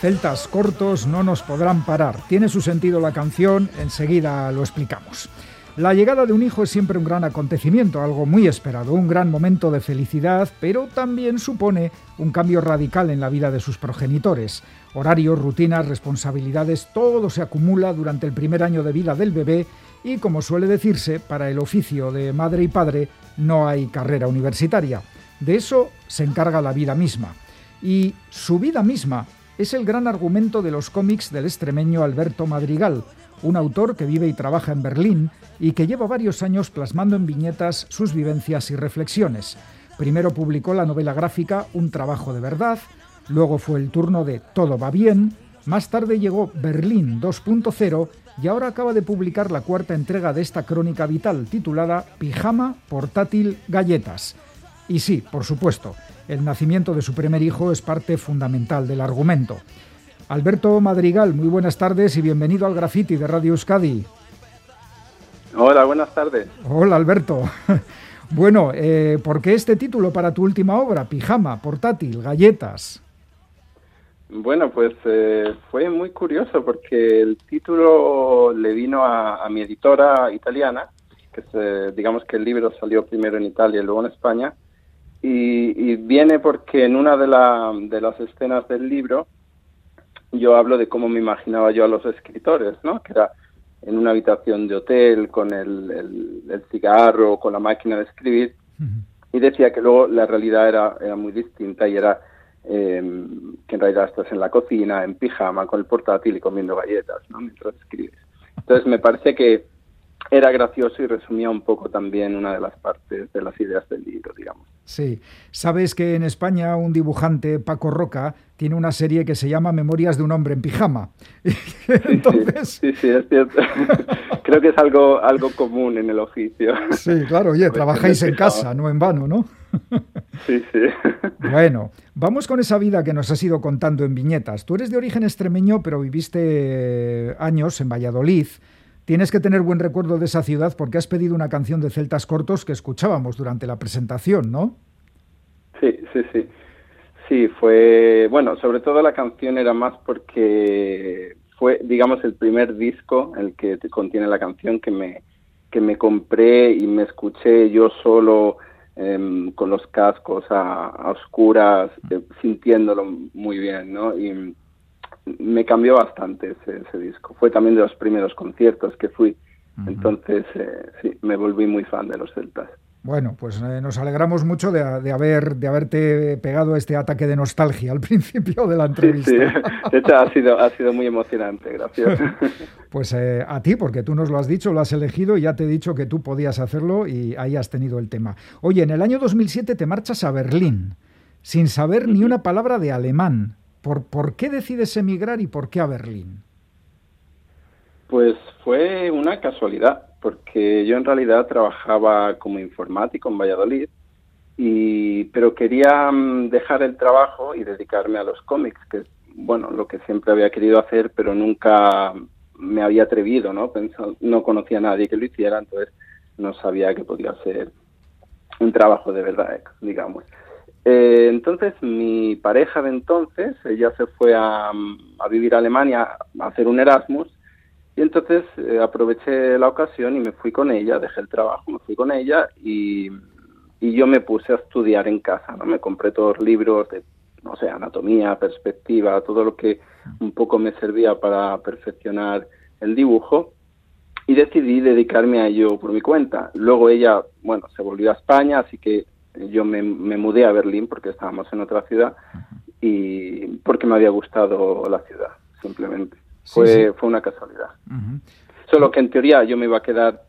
Celtas cortos no nos podrán parar. Tiene su sentido la canción, enseguida lo explicamos. La llegada de un hijo es siempre un gran acontecimiento, algo muy esperado, un gran momento de felicidad, pero también supone un cambio radical en la vida de sus progenitores. Horarios, rutinas, responsabilidades, todo se acumula durante el primer año de vida del bebé y, como suele decirse, para el oficio de madre y padre no hay carrera universitaria. De eso se encarga la vida misma. Y su vida misma es el gran argumento de los cómics del extremeño Alberto Madrigal, un autor que vive y trabaja en Berlín y que lleva varios años plasmando en viñetas sus vivencias y reflexiones. Primero publicó la novela gráfica Un trabajo de verdad, luego fue el turno de Todo va bien, más tarde llegó Berlín 2.0 y ahora acaba de publicar la cuarta entrega de esta crónica vital titulada Pijama, Portátil, Galletas. Y sí, por supuesto, el nacimiento de su primer hijo es parte fundamental del argumento. Alberto Madrigal, muy buenas tardes y bienvenido al Graffiti de Radio Euskadi. Hola, buenas tardes. Hola Alberto. Bueno, eh, ¿por qué este título para tu última obra? Pijama, portátil, galletas. Bueno, pues eh, fue muy curioso porque el título le vino a, a mi editora italiana, que se, digamos que el libro salió primero en Italia y luego en España, y, y viene porque en una de, la, de las escenas del libro yo hablo de cómo me imaginaba yo a los escritores, ¿no? Que era en una habitación de hotel con el, el, el cigarro, con la máquina de escribir, uh -huh. y decía que luego la realidad era, era muy distinta y era eh, que en realidad estás en la cocina, en pijama, con el portátil y comiendo galletas, ¿no? Mientras escribes. Entonces me parece que era gracioso y resumía un poco también una de las partes de las ideas del libro, digamos. Sí, sabes que en España un dibujante, Paco Roca, tiene una serie que se llama Memorias de un hombre en pijama. Entonces... Sí, sí, sí, es cierto. Creo que es algo, algo común en el oficio. Sí, claro, oye, trabajáis en casa, no en vano, ¿no? Sí, sí. Bueno, vamos con esa vida que nos has ido contando en viñetas. Tú eres de origen extremeño, pero viviste años en Valladolid. Tienes que tener buen recuerdo de esa ciudad porque has pedido una canción de Celtas Cortos que escuchábamos durante la presentación, ¿no? Sí, sí, sí. Sí, fue, bueno, sobre todo la canción era más porque fue, digamos, el primer disco, el que contiene la canción que me, que me compré y me escuché yo solo eh, con los cascos a, a oscuras, eh, sintiéndolo muy bien, ¿no? Y, me cambió bastante ese, ese, disco. Fue también de los primeros conciertos que fui. Uh -huh. Entonces, eh, sí, me volví muy fan de los celtas. Bueno, pues eh, nos alegramos mucho de, de, haber, de haberte pegado este ataque de nostalgia al principio de la entrevista. Sí, sí. de hecho ha sido, ha sido muy emocionante, gracias. Pues eh, a ti, porque tú nos lo has dicho, lo has elegido y ya te he dicho que tú podías hacerlo y ahí has tenido el tema. Oye, en el año 2007 te marchas a Berlín sin saber ni una palabra de alemán. ¿Por, ¿Por qué decides emigrar y por qué a Berlín? Pues fue una casualidad, porque yo en realidad trabajaba como informático en Valladolid, y, pero quería mm, dejar el trabajo y dedicarme a los cómics, que es bueno, lo que siempre había querido hacer, pero nunca me había atrevido, ¿no? Pensó, no conocía a nadie que lo hiciera, entonces no sabía que podía ser un trabajo de verdad, digamos. Eh, entonces mi pareja de entonces, ella se fue a, vivir a Alemania a hacer un Erasmus y entonces eh, aproveché la ocasión y me fui con ella, dejé el trabajo, me fui con ella y, y yo me puse a estudiar en casa, ¿no? Me compré todos los libros de, no sé, anatomía, perspectiva, todo lo que un poco me servía para perfeccionar el dibujo y decidí dedicarme a ello por mi cuenta. Luego ella, bueno, se volvió a España, así que yo me, me, mudé a Berlín porque estábamos en otra ciudad y porque me había gustado la ciudad, simplemente. Sí, fue, sí. fue una casualidad. Uh -huh. Solo que en teoría yo me iba a quedar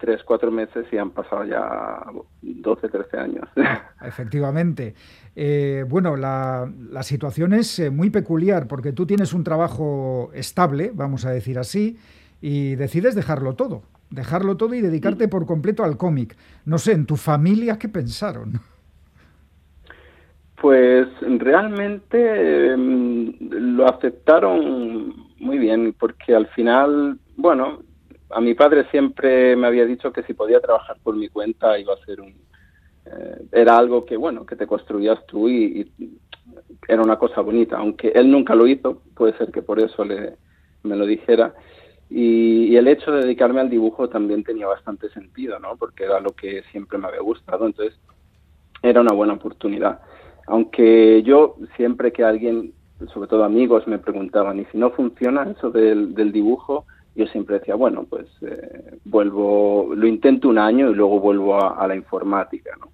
tres, cuatro meses y han pasado ya 12, 13 años. Efectivamente. Eh, bueno, la, la, situación es eh, muy peculiar porque tú tienes un trabajo estable, vamos a decir así, y decides dejarlo todo dejarlo todo y dedicarte por completo al cómic. No sé, ¿en tu familia qué pensaron? Pues realmente eh, lo aceptaron muy bien, porque al final, bueno, a mi padre siempre me había dicho que si podía trabajar por mi cuenta iba a ser un, eh, era algo que, bueno, que te construías tú y, era una cosa bonita. Aunque él nunca lo hizo, puede ser que por eso le, me lo dijera. Y, el hecho de dedicarme al dibujo también tenía bastante sentido, ¿no? Porque era lo que siempre me había gustado, entonces era una buena oportunidad. Aunque yo siempre que alguien, sobre todo amigos, me preguntaban, ¿y si no funciona eso del, del dibujo? yo siempre decía, bueno, pues eh, vuelvo, lo intento un año y luego vuelvo a, la informática, ¿no?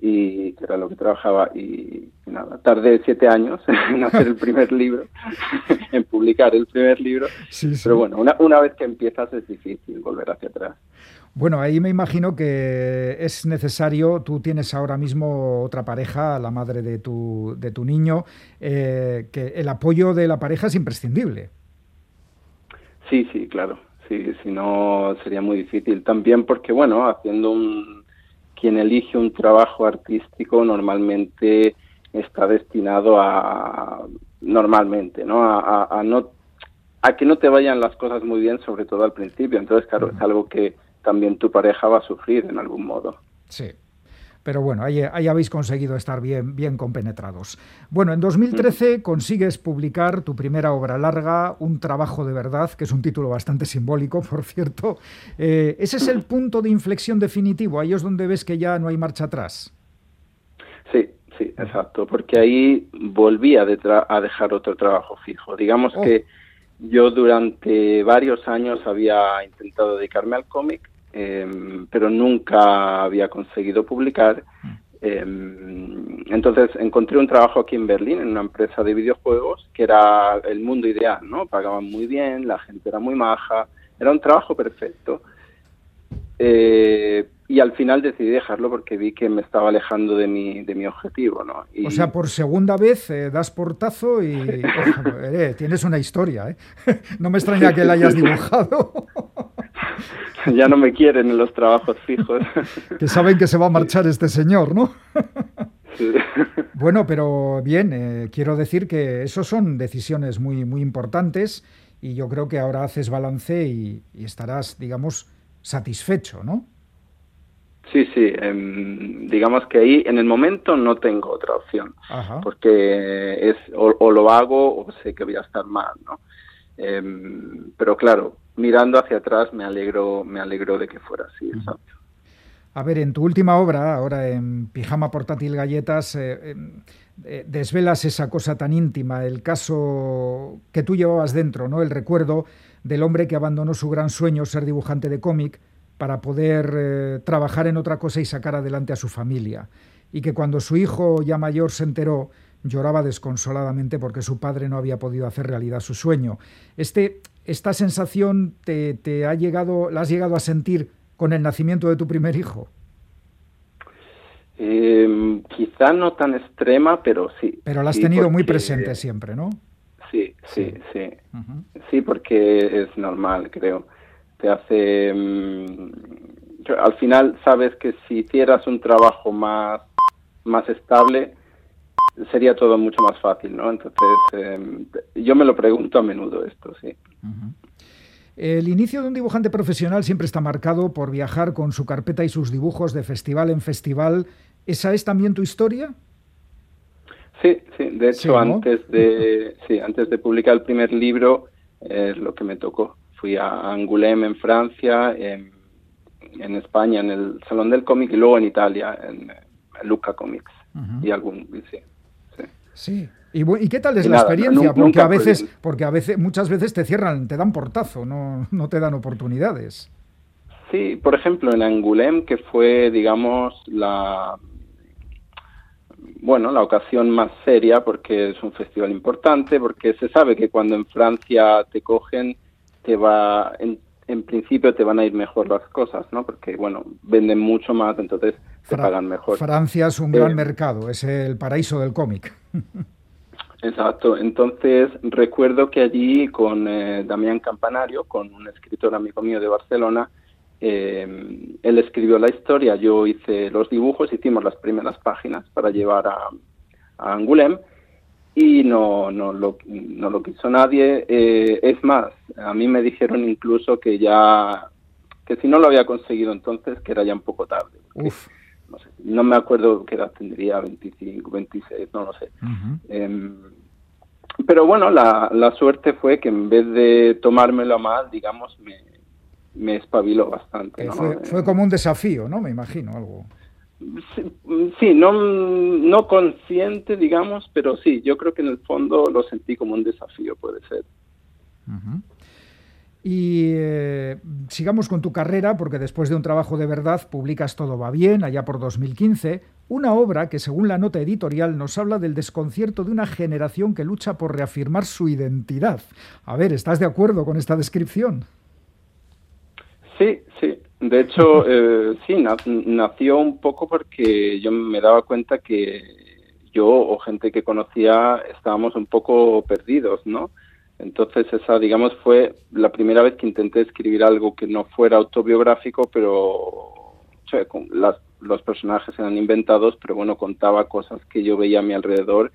Y que era lo que trabajaba y, nada, tardé siete años en hacer el primer libro, en publicar el primer libro, pero bueno, una, una vez que empiezas es difícil volver hacia atrás. Bueno, ahí me imagino que es necesario, tú tienes ahora mismo otra pareja, la madre de tu, de tu niño, eh, que el apoyo de la pareja es imprescindible. Sí, sí, claro. Sí, si no sería muy difícil. También porque, bueno, haciendo un... Quien elige un trabajo artístico normalmente está destinado a... Normalmente, ¿no? A, no... A que no te vayan las cosas muy bien, sobre todo al principio. Entonces, claro, es algo que también tu pareja va a sufrir en algún modo. Sí. Pero bueno, ahí, habéis conseguido estar bien, bien compenetrados. Bueno, en 2013 consigues publicar tu primera obra larga, Un trabajo de verdad, que es un título bastante simbólico, por cierto. Eh, ese es el punto de inflexión definitivo, ahí es donde ves que ya no hay marcha atrás. Sí, sí, exacto, porque ahí volví a, a dejar otro trabajo fijo. Digamos oh. que yo durante varios años había intentado dedicarme al cómic, Em, pero nunca había conseguido publicar. Em, entonces encontré un trabajo aquí en Berlín, en una empresa de videojuegos, que era el mundo ideal, ¿no? Pagaban muy bien, la gente era muy maja, era un trabajo perfecto. Eh, y al final decidí dejarlo porque vi que me estaba alejando de mi, de mi objetivo, ¿no? O sea, por segunda vez eh, das portazo y eh, tienes una historia, ¿eh? no me extraña que la hayas dibujado. ya no me quieren en los trabajos fijos. que saben que se va a marchar este señor, ¿no? Bueno, pero bien, eh, quiero decir que esos son decisiones muy, muy importantes y yo creo que ahora haces balance y, estarás, digamos, satisfecho, ¿no? Sí, sí, em, digamos que ahí en el momento no tengo otra opción, porque es o, lo hago o sé que voy a estar mal, ¿no? Em, pero claro, mirando hacia atrás me alegro, me alegro de que fuera así. A ver, en tu última obra, ahora en Pijama Portátil Galletas, eh, em, eh, desvelas esa cosa tan íntima, el caso que tú llevabas dentro, ¿no? El recuerdo del hombre que abandonó su gran sueño, ser dibujante de cómic, para poder eh, trabajar en otra cosa y sacar adelante a su familia. Y que cuando su hijo ya mayor se enteró, lloraba desconsoladamente porque su padre no había podido hacer realidad su sueño. Este, ¿Esta sensación te, ha llegado, la has llegado a sentir con el nacimiento de tu primer hijo? Em, quizá no tan extrema, pero sí. Pero la has tenido muy presente siempre, ¿no? Sí, sí, sí. Sí, porque es normal, creo. Te hace... Em, al final sabes que si hicieras un trabajo más, más estable, sería todo mucho más fácil, ¿no? Entonces, em, yo me lo pregunto a menudo esto, sí. El inicio de un dibujante profesional siempre está marcado por viajar con su carpeta y sus dibujos de festival en festival. ¿Esa es también tu historia? Sí, sí. De hecho, antes de sí, antes de publicar el primer libro, es lo que me tocó. Fui a Angoulême en Francia, en, España en el Salón del Cómic y luego en Italia en, Luca Comics y algún sí. Sí. ¿Y, qué tal es la experiencia? porque a veces, porque a veces, muchas veces te cierran, te dan portazo, no, no te dan oportunidades. Sí, por ejemplo, en Angoulême, que fue, digamos, la bueno, la ocasión más seria porque es un festival importante, porque se sabe que cuando en Francia te cogen, te va, en, en principio te van a ir mejor las cosas, ¿no? Porque, bueno, venden mucho más, entonces te pagan mejor. Francia es un gran eh, mercado, es el paraíso del cómic. Exacto, entonces recuerdo que allí con eh, Damián Campanario, con un escritor amigo mío de Barcelona, eh, él escribió la historia, yo hice los dibujos, hicimos las primeras páginas para llevar a, a y no, no, lo, no lo quiso nadie. Eh, es más, a mí me dijeron incluso que ya, que si no lo había conseguido entonces, que era ya un poco tarde. no sé, no me acuerdo qué edad tendría, 25, 26, no lo sé. Em, pero bueno, la, la suerte fue que en vez de tomármelo mal, digamos, me, me espabiló bastante. ¿no? Fue, fue, como un desafío, ¿no? Me imagino, algo. Sí, no, no consciente, digamos, pero sí, yo creo que en el fondo lo sentí como un desafío, puede ser. Y eh, sigamos con tu carrera, porque después de un trabajo de verdad publicas Todo va bien, allá por 2015, una obra que según la nota editorial nos habla del desconcierto de una generación que lucha por reafirmar su identidad. A ver, ¿estás de acuerdo con esta descripción? Sí, sí. De hecho, eh, sí, nació un poco porque yo me daba cuenta que yo o gente que conocía estábamos un poco perdidos, ¿no? Entonces esa, digamos, fue la primera vez que intenté escribir algo que no fuera autobiográfico, pero los personajes eran inventados, pero bueno, contaba cosas que yo veía a mi alrededor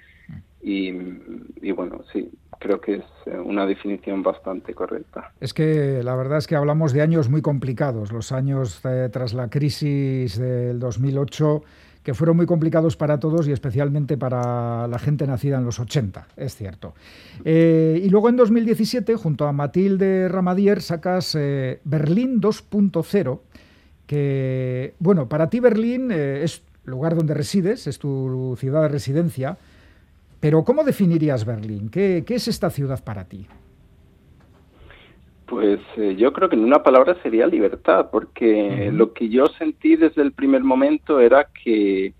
y, bueno, sí, creo que es eh, una definición bastante correcta. Es que la verdad es que hablamos de años muy complicados, los años eh, tras la crisis del 2008 que fueron muy complicados para todos y especialmente para la gente nacida en los 80, es cierto. Eh, y luego en 2017, junto a Matilde Ramadier, sacas eh, Berlín 2.0, que, bueno, para ti Berlín es lugar donde resides, es tu ciudad de residencia, pero ¿cómo definirías Berlín? ¿Qué, qué es esta ciudad para ti? Pues eh, yo creo que en una palabra sería libertad, porque lo que yo sentí desde el primer momento era que,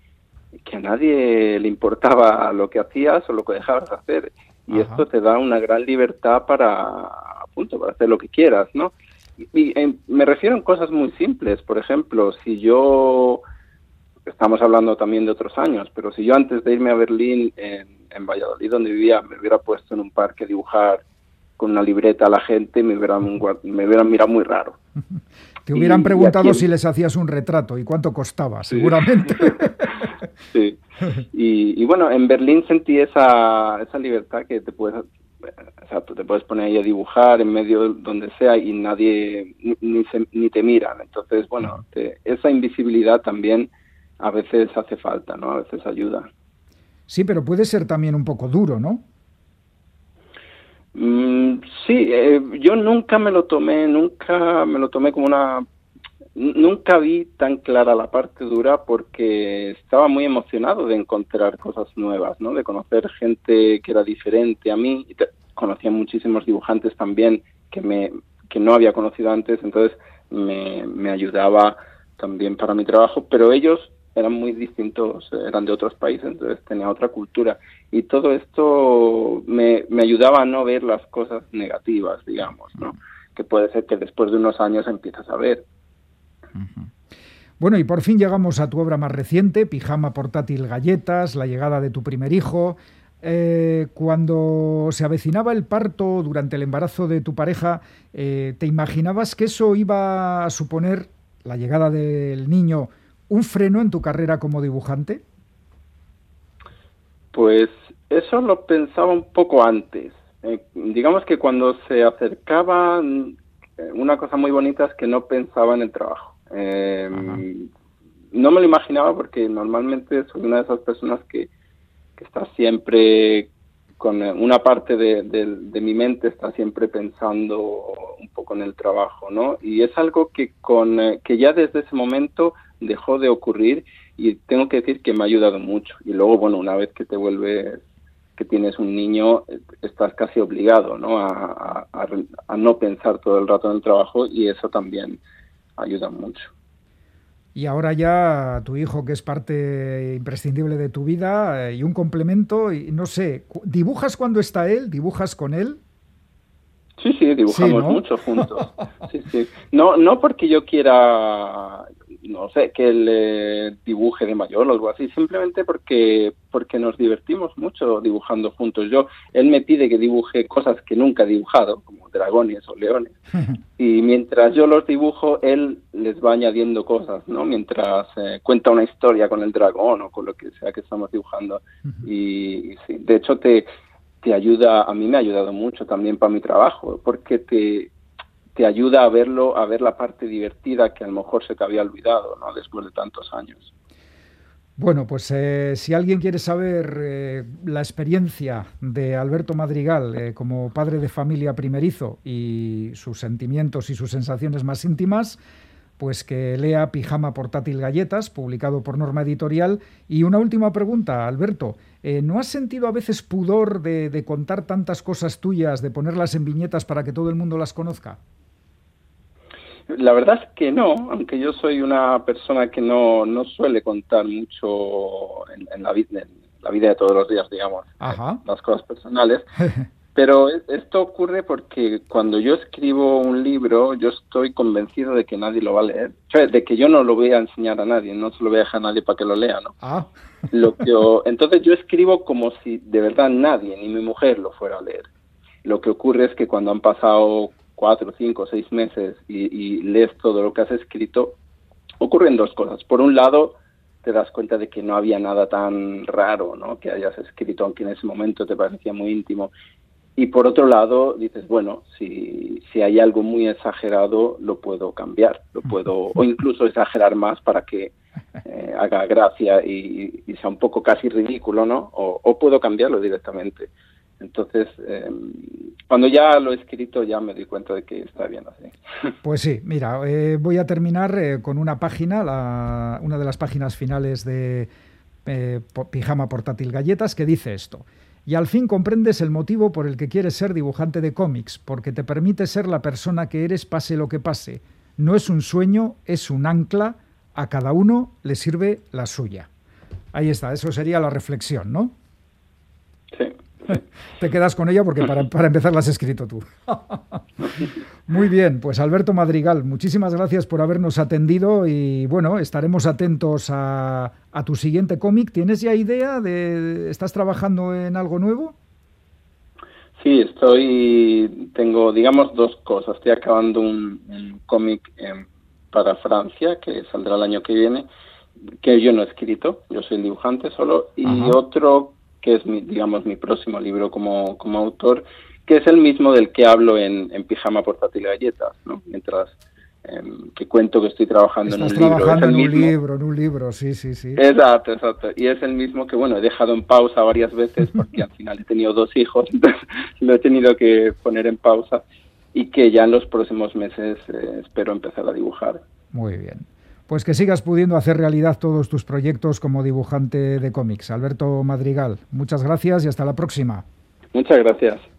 que a nadie le importaba lo que hacías o lo que dejabas de hacer. Y esto te da una gran libertad para, punto, para hacer lo que quieras, ¿no? Y, eh, me refiero a cosas muy simples. Por ejemplo, si yo, estamos hablando también de otros años, pero si yo antes de irme a Berlín, en, en Valladolid, donde vivía, me hubiera puesto en un parque a dibujar con una libreta a la gente me hubieran, me hubieran mirado muy raro. Te hubieran preguntado si les hacías un retrato y cuánto costaba, seguramente. sí. Y, bueno, en Berlín sentí esa, esa libertad que te puedes, te puedes poner ahí a dibujar en medio donde sea y nadie ni, ni te miran. Entonces, bueno, esa invisibilidad también a veces hace falta, ¿no? A veces ayuda. Sí, pero puede ser también un poco duro, ¿no? Mm, sí, eh, yo nunca me lo tomé, nunca me lo tomé como una... Nunca vi tan clara la parte dura porque estaba muy emocionado de encontrar cosas nuevas, ¿no? De conocer gente que era diferente a mí. Conocía muchísimos dibujantes también que, me, que no había conocido antes, entonces me, me ayudaba también para mi trabajo, pero ellos eran muy distintos, eran de otros países, entonces tenía otra cultura. Y todo esto me, me ayudaba a no ver las cosas negativas, digamos, ¿no? Que puede ser que después de unos años empiezas a ver. Bueno, y por fin llegamos a tu obra más reciente, Pijama Portátil Galletas, la llegada de tu primer hijo. Eh, cuando se avecinaba el parto durante el embarazo de tu pareja, eh, ¿te imaginabas que eso iba a suponer la llegada del niño un freno en tu carrera como dibujante? Pues eso lo pensaba un poco antes. Eh, digamos que cuando se acercaba, eh, una cosa muy bonita es que no pensaba en el trabajo. Em, no me lo imaginaba porque normalmente soy una de esas personas que, que está siempre con eh, una parte de, mi mente está siempre pensando un poco en el trabajo, ¿no? Y es algo que con que ya desde ese momento dejó de ocurrir y tengo que decir que me ha ayudado mucho. Y luego, bueno, una vez que te vuelves, que tienes un niño, estás casi obligado, ¿no? A, a, no pensar todo el rato en el trabajo y eso también ayuda mucho. Y ahora ya tu hijo, que es parte imprescindible de tu vida eh, y un complemento, y no sé, ¿dibujas cuando está él? ¿Dibujas con él? Sí, sí, dibujamos mucho juntos. Sí, sí. No, no porque yo quiera, no sé, que él eh, dibuje de mayor o algo así, simplemente porque porque nos divertimos mucho dibujando juntos. Yo, él me pide que dibuje cosas que nunca he dibujado, como dragones o leones, y mientras yo los dibujo, él les va añadiendo cosas, ¿no? Mientras eh, cuenta una historia con el dragón o con lo que sea que estamos dibujando. y, y sí, de hecho te te ayuda, a mí me ha ayudado mucho también para mi trabajo, porque te, te ayuda a verlo, a ver la parte divertida que a lo mejor se te había olvidado, ¿no? Después de tantos años. Bueno, pues eh, si alguien quiere saber eh, la experiencia de Alberto Madrigal eh, como padre de familia primerizo y sus sentimientos y sus sensaciones más íntimas, pues que lea Pijama Portátil Galletas, publicado por Norma Editorial. Y una última pregunta, Alberto, ¿no has sentido a veces pudor de, de contar tantas cosas tuyas, de ponerlas en viñetas para que todo el mundo las conozca? La verdad es que no, aunque yo soy una persona que no, no suele contar mucho en, la, vida, en la vida de todos los días, digamos, las cosas personales. Pero esto ocurre porque cuando yo escribo un libro, yo estoy convencido de que nadie lo va a leer. de que yo no lo voy a enseñar a nadie, no se lo voy a dejar a nadie para que lo lea, ¿no? Ah. Lo que entonces yo escribo como si de verdad nadie, ni mi mujer, lo fuera a leer. Lo que ocurre es que cuando han pasado cuatro, cinco, seis meses y, lees todo lo que has escrito, ocurren dos cosas. Por un lado, te das cuenta de que no había nada tan raro ¿no? que hayas escrito, aunque en ese momento te parecía muy íntimo. Y por otro lado, dices, bueno, si, si hay algo muy exagerado, lo puedo cambiar, lo puedo, o incluso exagerar más para que eh, haga gracia y, sea un poco casi ridículo, ¿no? o puedo cambiarlo directamente. Entonces, em, cuando ya lo he escrito, ya me di cuenta de que está bien así. Pues sí, mira, eh, voy a terminar eh, con una página, una de las páginas finales de eh, Pijama Portátil Galletas, que dice esto. Y al fin comprendes el motivo por el que quieres ser dibujante de cómics, porque te permite ser la persona que eres pase lo que pase. No es un sueño, es un ancla, a cada uno le sirve la suya. Ahí está, eso sería la reflexión, ¿no? Te quedas con ella porque para, para empezar la has escrito tú. Muy bien, pues Alberto Madrigal, muchísimas gracias por habernos atendido y bueno, estaremos atentos a, tu siguiente cómic. ¿Tienes ya idea de, estás trabajando en algo nuevo? Sí, estoy, tengo, digamos, dos cosas. Estoy acabando un, cómic para Francia que saldrá el año que viene, que yo no he escrito, yo soy el dibujante solo, y otro que es, mi, digamos, mi próximo libro como, como autor, que es el mismo del que hablo en, en Pijama Portátil Galletas, ¿no? Mientras em, que cuento que estoy trabajando en un libro. trabajando en un libro, en un libro, sí, sí, sí. Exacto, exacto. Y es el mismo que, bueno, he dejado en pausa varias veces porque al final he tenido dos hijos, entonces lo he tenido que poner en pausa y que ya en los próximos meses eh, espero empezar a dibujar. Muy bien pues que sigas pudiendo hacer realidad todos tus proyectos como dibujante de cómics. Alberto Madrigal, muchas gracias y hasta la próxima. Muchas gracias.